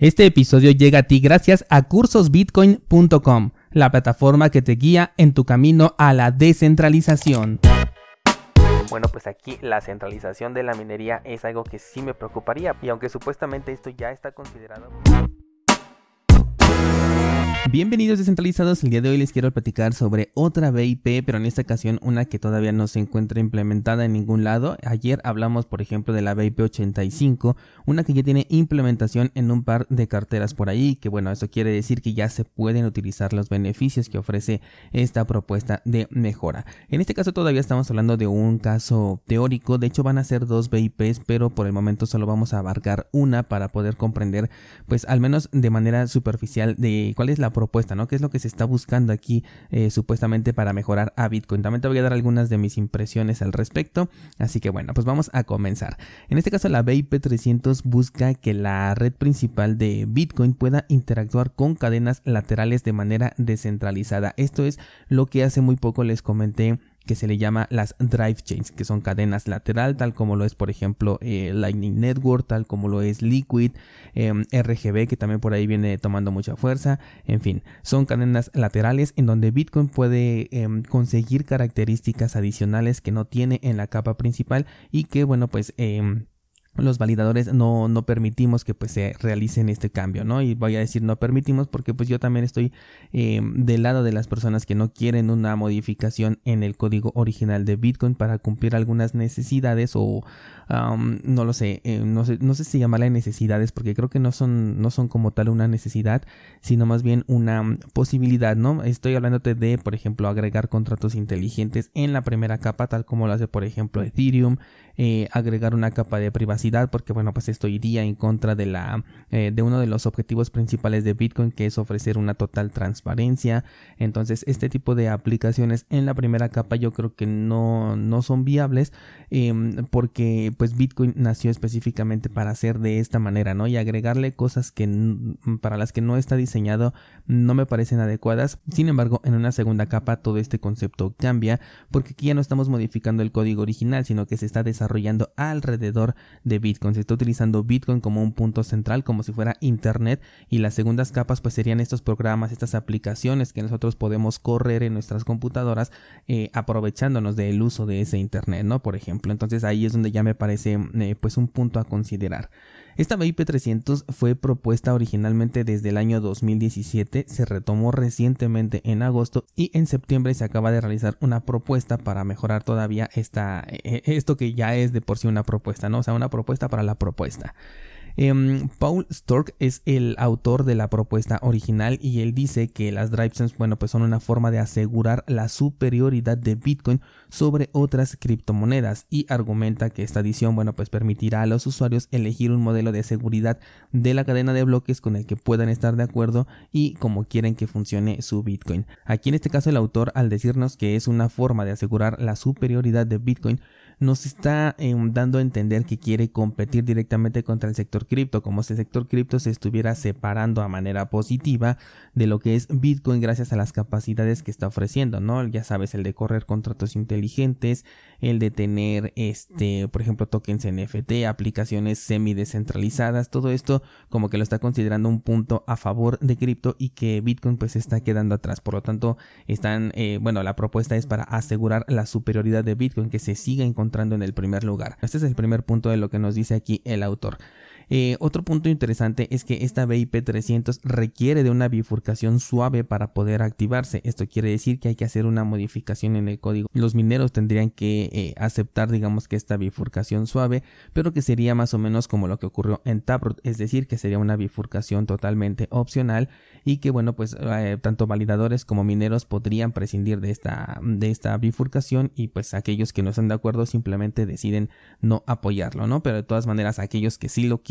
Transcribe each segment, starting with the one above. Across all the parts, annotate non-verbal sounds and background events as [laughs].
Este episodio llega a ti gracias a cursosbitcoin.com, la plataforma que te guía en tu camino a la descentralización. Bueno, pues aquí la centralización de la minería es algo que sí me preocuparía y aunque supuestamente esto ya está considerado... Bienvenidos descentralizados, el día de hoy les quiero platicar sobre otra BIP, pero en esta ocasión una que todavía no se encuentra implementada en ningún lado. Ayer hablamos por ejemplo de la BIP 85, una que ya tiene implementación en un par de carteras por ahí, que bueno, eso quiere decir que ya se pueden utilizar los beneficios que ofrece esta propuesta de mejora. En este caso todavía estamos hablando de un caso teórico, de hecho van a ser dos BIPs, pero por el momento solo vamos a abarcar una para poder comprender pues al menos de manera superficial de cuál es la propuesta, ¿no? ¿Qué es lo que se está buscando aquí eh, supuestamente para mejorar a Bitcoin? También te voy a dar algunas de mis impresiones al respecto, así que bueno, pues vamos a comenzar. En este caso la BIP300 busca que la red principal de Bitcoin pueda interactuar con cadenas laterales de manera descentralizada. Esto es lo que hace muy poco les comenté que se le llama las drive chains, que son cadenas lateral, tal como lo es, por ejemplo, eh, Lightning Network, tal como lo es Liquid, em, RGB, que también por ahí viene tomando mucha fuerza. En fin, son cadenas laterales en donde Bitcoin puede em, conseguir características adicionales que no tiene en la capa principal y que, bueno, pues em, los validadores no, no permitimos que pues se realicen este cambio, ¿no? Y voy a decir no permitimos porque pues yo también estoy eh, del lado de las personas que no quieren una modificación en el código original de Bitcoin para cumplir algunas necesidades o no lo sé, eh, no sé, no sé si llamarle necesidades porque creo que no son, no son como tal una necesidad, sino más bien una posibilidad, ¿no? Estoy hablándote de, por ejemplo, agregar contratos inteligentes en la primera capa, tal como lo hace, por ejemplo, Ethereum, eh, agregar una capa de privacidad porque bueno pues esto iría en contra de la eh, de uno de los objetivos principales de Bitcoin que es ofrecer una total transparencia. Entonces este tipo de aplicaciones en la primera capa yo creo que no, no son viables em, porque pues Bitcoin nació específicamente para hacer de esta manera no y agregarle cosas que para las que no está diseñado no me parecen adecuadas. Sin embargo en una segunda capa todo este concepto cambia porque aquí ya no estamos modificando el código original sino que se está desarrollando desarrollando alrededor de Bitcoin. Se está utilizando Bitcoin como un punto central, como si fuera Internet, y las segundas capas pues serían estos programas, estas aplicaciones que nosotros podemos correr en nuestras computadoras eh, aprovechándonos del uso de ese Internet, ¿no? Por ejemplo, entonces ahí es donde ya me parece eh, pues un punto a considerar. Esta BIP300 fue propuesta originalmente desde el año 2017, se retomó recientemente en agosto y en septiembre se acaba de realizar una propuesta para mejorar todavía esta, eh, esto que ya es de por sí una propuesta, ¿no? O sea, una propuesta para la propuesta. Em, Paul Stork es el autor de la propuesta original y él dice que las drive bueno, pues son una forma de asegurar la superioridad de Bitcoin sobre otras criptomonedas y argumenta que esta adición, bueno, pues permitirá a los usuarios elegir un modelo de seguridad de la cadena de bloques con el que puedan estar de acuerdo y como quieren que funcione su Bitcoin. Aquí en este caso el autor al decirnos que es una forma de asegurar la superioridad de Bitcoin nos está em, dando a entender que quiere competir directamente contra el sector cripto, como si el sector cripto se estuviera separando a manera positiva de lo que es Bitcoin gracias a las capacidades que está ofreciendo, ¿no? Ya sabes, el de correr contratos inteligentes, el de tener, este, por ejemplo, tokens NFT, aplicaciones semi descentralizadas, todo esto como que lo está considerando un punto a favor de cripto y que Bitcoin pues está quedando atrás. Por lo tanto, están, eh, bueno, la propuesta es para asegurar la superioridad de Bitcoin, que se siga encontrando entrando en el primer lugar. Este es el primer punto de lo que nos dice aquí el autor. Eh, otro punto interesante es que esta BIP 300 requiere de una bifurcación suave para poder activarse. Esto quiere decir que hay que hacer una modificación en el código. Los mineros tendrían que eh, aceptar, digamos que esta bifurcación suave, pero que sería más o menos como lo que ocurrió en Taproot, es decir, que sería una bifurcación totalmente opcional y que, bueno, pues eh, tanto validadores como mineros podrían prescindir de esta, de esta bifurcación y pues aquellos que no están de acuerdo simplemente deciden no apoyarlo, ¿no? Pero de todas maneras, aquellos que sí lo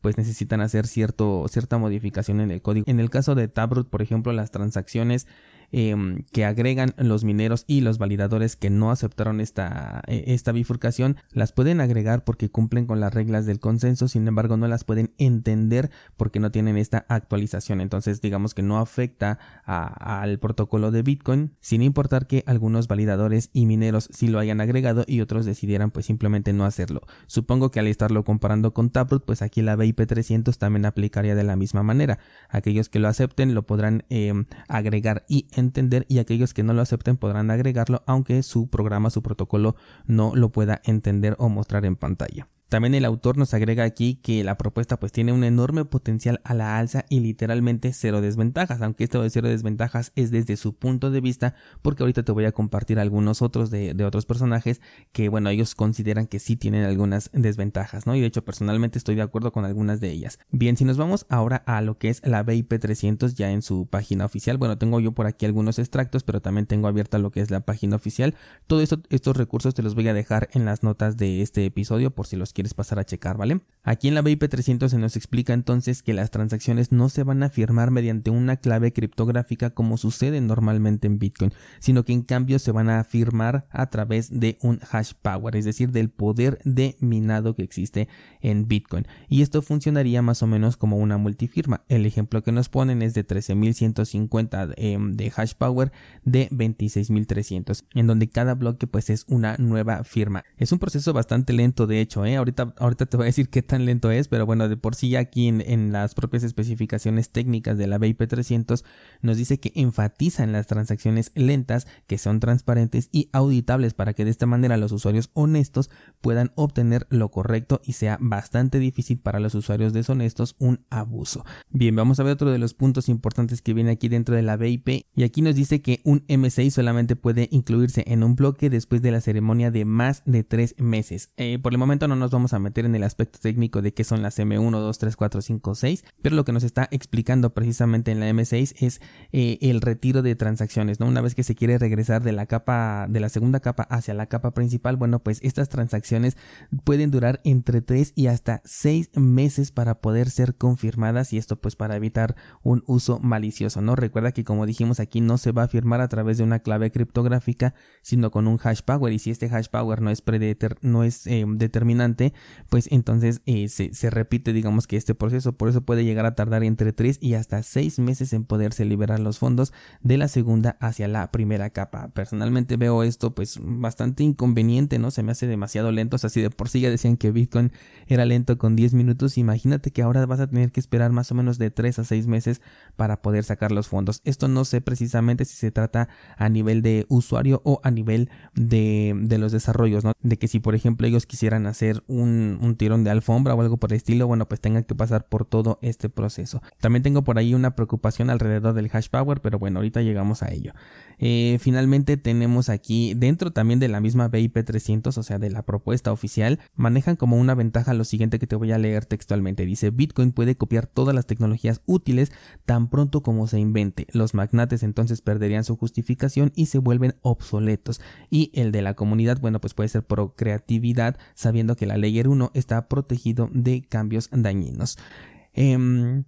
pues necesitan hacer cierto, cierta modificación en el código. En el caso de Taproot, por ejemplo, las transacciones em, que agregan los mineros y los validadores que no aceptaron esta, e, esta bifurcación, las pueden agregar porque cumplen con las reglas del consenso, sin embargo no las pueden entender porque no tienen esta actualización. Entonces digamos que no afecta al protocolo de Bitcoin, sin importar que algunos validadores y mineros sí lo hayan agregado y otros decidieran pues simplemente no hacerlo. Supongo que al estarlo comparando con Taproot, pues aquí la BIP 300 también aplicaría de la misma manera. Aquellos que lo acepten lo podrán em, agregar y entender y aquellos que no lo acepten podrán agregarlo aunque su programa, su protocolo no lo pueda entender o mostrar en pantalla. También el autor nos agrega aquí que la propuesta pues tiene un enorme potencial a la alza y literalmente cero desventajas, aunque esto de cero desventajas es desde su punto de vista porque ahorita te voy a compartir algunos otros de, otros personajes que bueno ellos consideran que sí tienen algunas desventajas, ¿no? Y de hecho personalmente estoy de acuerdo con algunas de ellas. Bien, si nos vamos ahora a lo que es la BIP 300 ya en su página oficial, bueno tengo yo por aquí algunos extractos pero también tengo abierta lo que es la página oficial. Todos estos recursos te los voy a dejar en las notas de este episodio por si los quieres pasar a checar, ¿vale? Aquí en la BIP 300 se nos explica entonces que las transacciones no se van a firmar mediante una clave criptográfica como sucede normalmente en Bitcoin, sino que en cambio se van a firmar a través de un hash power, es decir, del poder de minado que existe en Bitcoin. Y esto funcionaría más o menos como una multifirma. El ejemplo que nos ponen es de 13.150 em, de hash power de 26.300, en donde cada bloque pues es una nueva firma. Es un proceso bastante lento de hecho, ¿eh? Ahorita, te voy a decir qué tan lento es, pero bueno, de por sí aquí en, las propias especificaciones técnicas de la BIP 300 nos dice que enfatiza en las transacciones lentas, que son transparentes y auditables para que de esta manera los usuarios honestos puedan obtener lo correcto y sea bastante difícil para los usuarios deshonestos un abuso. Bien, vamos a ver otro de los puntos importantes que viene aquí dentro de la BIP y aquí nos dice que un M6 solamente puede incluirse en un bloque después de la ceremonia de más de tres meses. Eh, por el momento no nos vamos a meter en el aspecto técnico de qué son las M1, 2, 3, 4, 5, 6, pero lo que nos está explicando precisamente en la M6 es eh, el retiro de transacciones, ¿no? Una vez que se quiere regresar de la capa, de la segunda capa hacia la capa principal, bueno, pues estas transacciones pueden durar entre 3 y hasta 6 meses para poder ser confirmadas y esto pues para evitar un uso malicioso, ¿no? Recuerda que como dijimos aquí no se va a firmar a través de una clave criptográfica, sino con un hash power y si este hash power no es, no es eh, determinante, pues entonces eh, se, repite digamos que este proceso, por eso puede llegar a tardar entre 3 y hasta 6 meses en poderse liberar los fondos de la segunda hacia la primera capa. Personalmente veo esto pues bastante inconveniente, ¿no? Se me hace demasiado lento, o sea, si de por sí ya decían que Bitcoin era lento con 10 minutos, imagínate que ahora vas a tener que esperar más o menos de 3 a 6 meses para poder sacar los fondos. Esto no sé precisamente si se trata a nivel de usuario o a nivel de, de los desarrollos, ¿no? De que si por ejemplo ellos quisieran hacer un un, tirón de alfombra o algo por el estilo, bueno, pues tengan que pasar por todo este proceso. También tengo por ahí una preocupación alrededor del hash power, pero bueno, ahorita llegamos a ello. Eh, finalmente tenemos aquí, dentro también de la misma BIP 300, o sea, de la propuesta oficial, manejan como una ventaja lo siguiente que te voy a leer textualmente. Dice, Bitcoin puede copiar todas las tecnologías útiles tan pronto como se invente. Los magnates entonces perderían su justificación y se vuelven obsoletos. Y el de la comunidad, bueno, pues puede ser por creatividad, sabiendo que la Layer 1 está protegido de cambios dañinos. Em,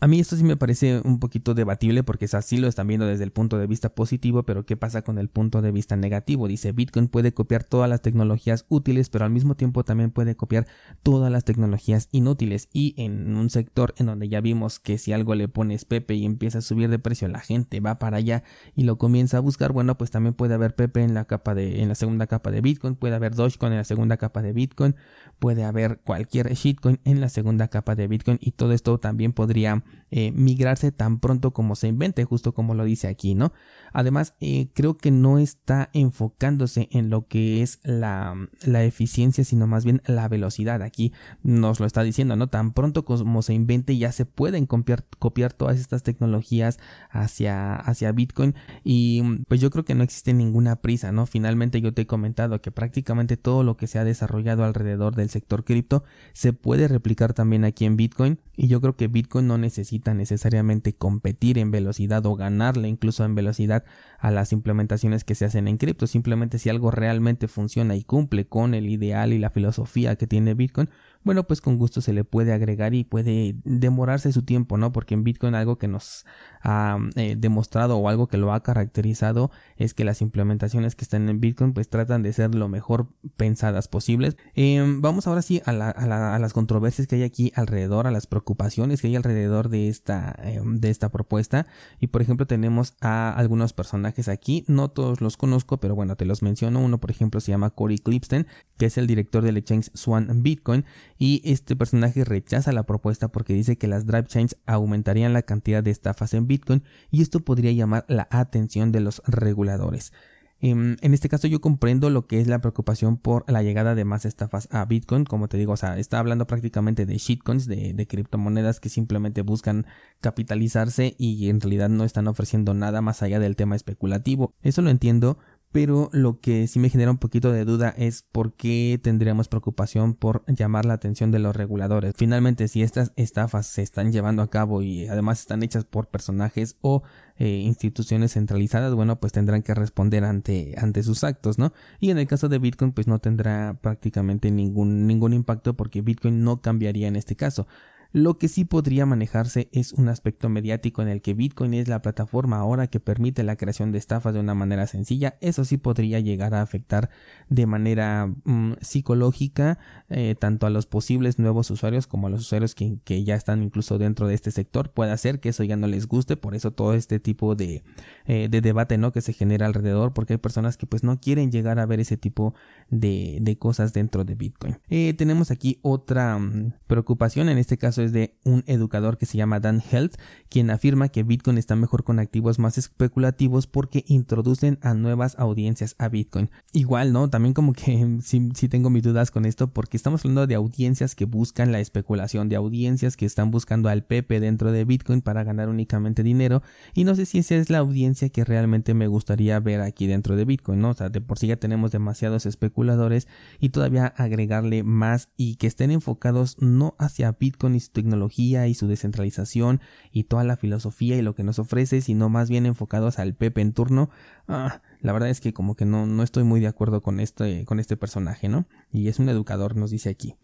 a mí esto sí me parece un poquito debatible porque es así lo están viendo desde el punto de vista positivo, pero ¿qué pasa con el punto de vista negativo? Dice Bitcoin puede copiar todas las tecnologías útiles, pero al mismo tiempo también puede copiar todas las tecnologías inútiles y en un sector en donde ya vimos que si algo le pones Pepe y empieza a subir de precio, la gente va para allá y lo comienza a buscar, bueno, pues también puede haber Pepe en la capa de en la segunda capa de Bitcoin, puede haber Dogecoin en la segunda capa de Bitcoin, puede haber cualquier shitcoin en la segunda capa de Bitcoin y todo esto también podría eh, migrarse tan pronto como se invente, justo como lo dice aquí, ¿no? Además, eh, creo que no está enfocándose en lo que es la, la, eficiencia, sino más bien la velocidad. Aquí nos lo está diciendo, ¿no? Tan pronto como se invente ya se pueden copiar, copiar todas estas tecnologías hacia, hacia Bitcoin y pues yo creo que no existe ninguna prisa, ¿no? Finalmente yo te he comentado que prácticamente todo lo que se ha desarrollado alrededor del sector cripto se puede replicar también aquí en Bitcoin y yo creo que Bitcoin no necesita necesariamente competir en velocidad o ganarle incluso en velocidad a las implementaciones que se hacen en cripto. Simplemente si algo realmente funciona y cumple con el ideal y la filosofía que tiene Bitcoin, bueno, pues con gusto se le puede agregar y puede demorarse su tiempo, ¿no? Porque en Bitcoin algo que nos ha eh, demostrado o algo que lo ha caracterizado es que las implementaciones que están en Bitcoin pues tratan de ser lo mejor pensadas posibles. Em, vamos ahora sí a, las controversias que hay aquí alrededor, a las preocupaciones que hay alrededor de esta, em, de esta propuesta. Y por ejemplo tenemos a algunos personajes aquí, no todos los conozco, pero bueno, te los menciono. Uno por ejemplo se llama Corey Clipsten, que es el director del exchange Swan Bitcoin y este personaje rechaza la propuesta porque dice que las drive chains aumentarían la cantidad de estafas en Bitcoin y esto podría llamar la atención de los reguladores. Em, en este caso yo comprendo lo que es la preocupación por la llegada de más estafas a Bitcoin, como te digo, o sea, está hablando prácticamente de shitcoins, de, de criptomonedas que simplemente buscan capitalizarse y en realidad no están ofreciendo nada más allá del tema especulativo. Eso lo entiendo, pero lo que sí me genera un poquito de duda es por qué tendríamos preocupación por llamar la atención de los reguladores. Finalmente, si estas estafas se están llevando a cabo y además están hechas por personajes o eh, instituciones centralizadas, bueno, pues tendrán que responder ante, ante sus actos, ¿no? Y en el caso de Bitcoin, pues no tendrá prácticamente ningún, ningún impacto porque Bitcoin no cambiaría en este caso. Lo que sí podría manejarse es un aspecto mediático en el que Bitcoin es la plataforma ahora que permite la creación de estafas de una manera sencilla. Eso sí podría llegar a afectar de manera mm, psicológica eh, tanto a los posibles nuevos usuarios como a los usuarios que, ya están incluso dentro de este sector. Puede ser que eso ya no les guste, por eso todo este tipo de, eh, de debate ¿no? que se genera alrededor, porque hay personas que pues no quieren llegar a ver ese tipo de, de cosas dentro de Bitcoin. Eh, tenemos aquí otra mm, preocupación, en este caso de un educador que se llama Dan Health, quien afirma que Bitcoin está mejor con activos más especulativos porque introducen a nuevas audiencias a Bitcoin. Igual, ¿no? También como que [laughs] sí, sí tengo mis dudas con esto porque estamos hablando de audiencias que buscan la especulación, de audiencias que están buscando al Pepe dentro de Bitcoin para ganar únicamente dinero y no sé si esa es la audiencia que realmente me gustaría ver aquí dentro de Bitcoin, ¿no? O sea, de por sí ya tenemos demasiados especuladores y todavía agregarle más y que estén enfocados no hacia Bitcoin y tecnología y su descentralización y toda la filosofía y lo que nos ofrece, sino más bien enfocados al Pepe en turno. Ah, la verdad es que como que no, no estoy muy de acuerdo con este, con este personaje, ¿no? Y es un educador, nos dice aquí.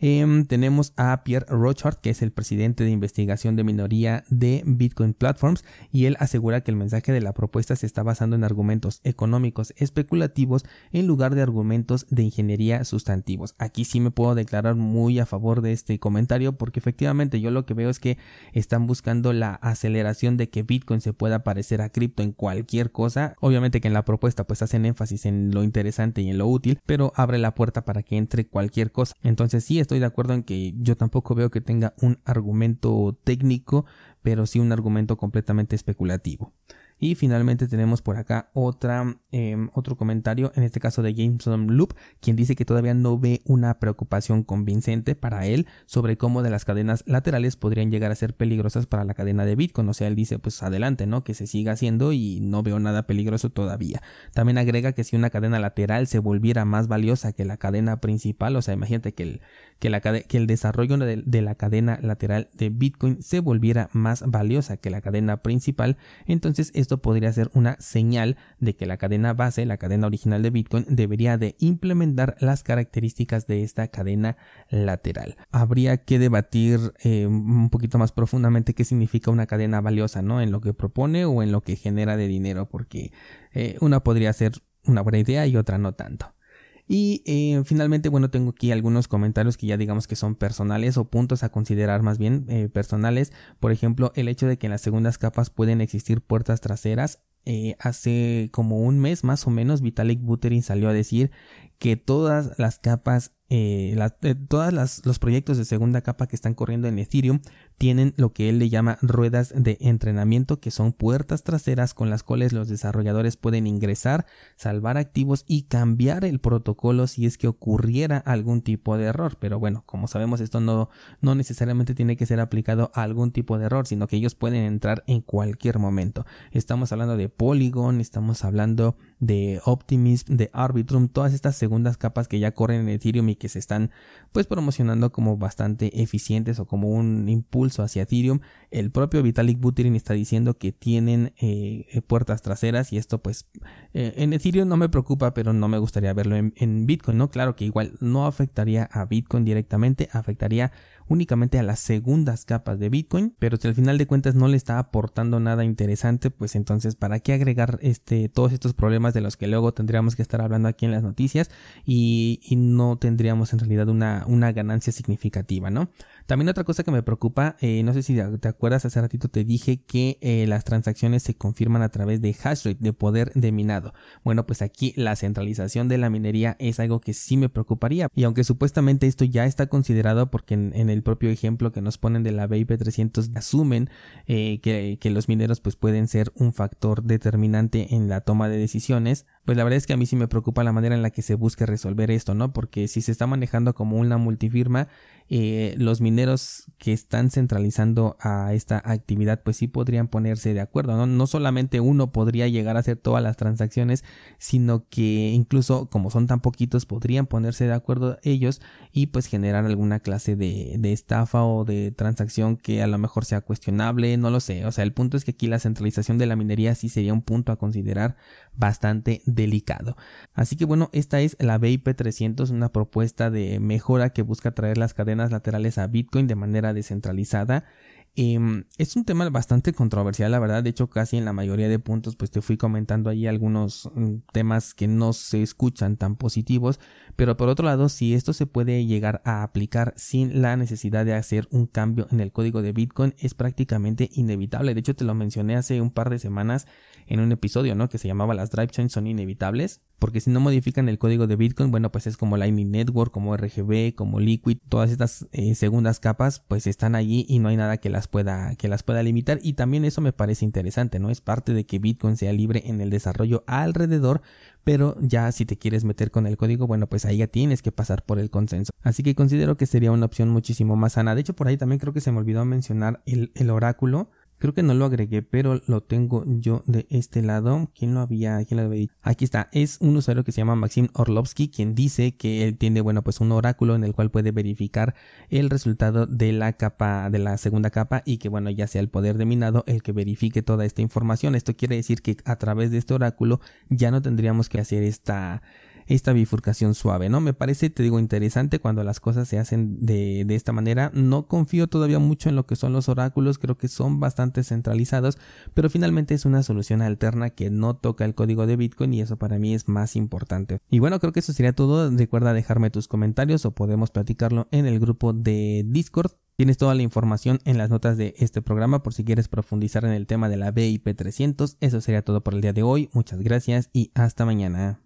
Em, tenemos a Pierre Rochard, que es el presidente de investigación de minoría de Bitcoin Platforms, y él asegura que el mensaje de la propuesta se está basando en argumentos económicos especulativos en lugar de argumentos de ingeniería sustantivos. Aquí sí me puedo declarar muy a favor de este comentario porque efectivamente yo lo que veo es que están buscando la aceleración de que Bitcoin se pueda parecer a cripto en cualquier cosa. Obviamente que en la propuesta pues hacen énfasis en lo interesante y en lo útil, pero abre la puerta para que entre cualquier cosa. Entonces sí, estoy de acuerdo en que yo tampoco veo que tenga un argumento técnico, pero sí un argumento completamente especulativo. Y finalmente tenemos por acá em, otro comentario, en este caso de Jameson Loop, quien dice que todavía no ve una preocupación convincente para él sobre cómo de las cadenas laterales podrían llegar a ser peligrosas para la cadena de Bitcoin. O sea, él dice, pues adelante, ¿no? Que se siga haciendo y no veo nada peligroso todavía. También agrega que si una cadena lateral se volviera más valiosa que la cadena principal, o sea, imagínate que el, que, la, que el desarrollo de, de la cadena lateral de Bitcoin se volviera más valiosa que la cadena principal, entonces esto podría ser una señal de que la cadena base, la cadena original de Bitcoin, debería de implementar las características de esta cadena lateral. Habría que debatir eh, un poquito más profundamente qué significa una cadena valiosa, ¿no? En lo que propone o en lo que genera de dinero, porque eh, una podría ser una buena idea y otra no tanto. Y eh, finalmente, bueno, tengo aquí algunos comentarios que ya digamos que son personales o puntos a considerar más bien eh, personales. Por ejemplo, el hecho de que en las segundas capas pueden existir puertas traseras. Eh, hace como un mes más o menos Vitalik Buterin salió a decir que todas las capas eh, eh, todos los proyectos de segunda capa que están corriendo en Ethereum tienen lo que él le llama ruedas de entrenamiento, que son puertas traseras con las cuales los desarrolladores pueden ingresar, salvar activos y cambiar el protocolo si es que ocurriera algún tipo de error. Pero bueno, como sabemos, esto no, no necesariamente tiene que ser aplicado a algún tipo de error, sino que ellos pueden entrar en cualquier momento. Estamos hablando de Polygon, estamos hablando Optimism, de Arbitrum, todas estas segundas capas que ya corren en Ethereum y que se están pues promocionando como bastante eficientes o como un impulso hacia Ethereum. El propio Vitalik Buterin está diciendo que tienen eh, puertas traseras y esto pues eh, en Ethereum no me preocupa, pero no me gustaría verlo en, en Bitcoin, ¿no? Claro que igual no afectaría a Bitcoin directamente, afectaría únicamente a las segundas capas de Bitcoin, pero si al final de cuentas no le está aportando nada interesante, pues entonces para qué agregar este todos estos problemas de los que luego tendríamos que estar hablando aquí en las noticias y, no tendríamos en realidad una, una ganancia significativa, ¿no? También otra cosa que me preocupa, eh, no sé si te acuerdas, hace ratito te dije que eh, las transacciones se confirman a través de hash rate, de poder de minado. Bueno, pues aquí la centralización de la minería es algo que sí me preocuparía. Y aunque supuestamente esto ya está considerado porque en, el propio ejemplo que nos ponen de la BIP 300 asumen eh, que, que los mineros pues pueden ser un factor determinante en la toma de decisiones, pues la verdad es que a mí sí me preocupa la manera en la que se busque resolver esto, ¿no? Porque si se está manejando como una multifirma, eh, los mineros que están centralizando a esta actividad pues sí podrían ponerse de acuerdo, ¿no? No solamente uno podría llegar a hacer todas las transacciones, sino que incluso como son tan poquitos podrían ponerse de acuerdo ellos y pues generar alguna clase de, estafa o de transacción que a lo mejor sea cuestionable, no lo sé, o sea, el punto es que aquí la centralización de la minería sí sería un punto a considerar bastante delicado. Así que bueno, esta es la BIP 300, una propuesta de mejora que busca traer las cadenas laterales a Bitcoin de manera descentralizada Em, es un tema bastante controversial, la verdad. De hecho, casi en la mayoría de puntos, pues te fui comentando ahí algunos mm, temas que no se escuchan tan positivos. Pero por otro lado, si esto se puede llegar a aplicar sin la necesidad de hacer un cambio en el código de Bitcoin, es prácticamente inevitable. De hecho, te lo mencioné hace un par de semanas en un episodio, ¿no? Que se llamaba Las Drive Chains son inevitables. Porque si no modifican el código de Bitcoin, bueno, pues es como Lightning Network, como RGB, como Liquid, todas estas eh, segundas capas, pues están allí y no hay nada que las pueda, que las pueda limitar. Y también eso me parece interesante, ¿no? Es parte de que Bitcoin sea libre en el desarrollo alrededor, pero ya si te quieres meter con el código, bueno, pues ahí ya tienes que pasar por el consenso. Así que considero que sería una opción muchísimo más sana. De hecho, por ahí también creo que se me olvidó mencionar el, el oráculo Creo que no lo agregué, pero lo tengo yo de este lado. ¿Quién lo había? ¿Quién lo había dicho? Aquí está. Es un usuario que se llama Maxim Orlovsky, quien dice que él tiene, bueno, pues un oráculo en el cual puede verificar el resultado de la capa, de la segunda capa y que, bueno, ya sea el poder de minado el que verifique toda esta información. Esto quiere decir que a través de este oráculo ya no tendríamos que hacer esta esta bifurcación suave, ¿no? Me parece, te digo, interesante cuando las cosas se hacen de, de esta manera. No confío todavía mucho en lo que son los oráculos, creo que son bastante centralizados, pero finalmente es una solución alterna que no toca el código de Bitcoin y eso para mí es más importante. Y bueno, creo que eso sería todo. Recuerda dejarme tus comentarios o podemos platicarlo en el grupo de Discord. Tienes toda la información en las notas de este programa por si quieres profundizar en el tema de la BIP 300. Eso sería todo por el día de hoy. Muchas gracias y hasta mañana.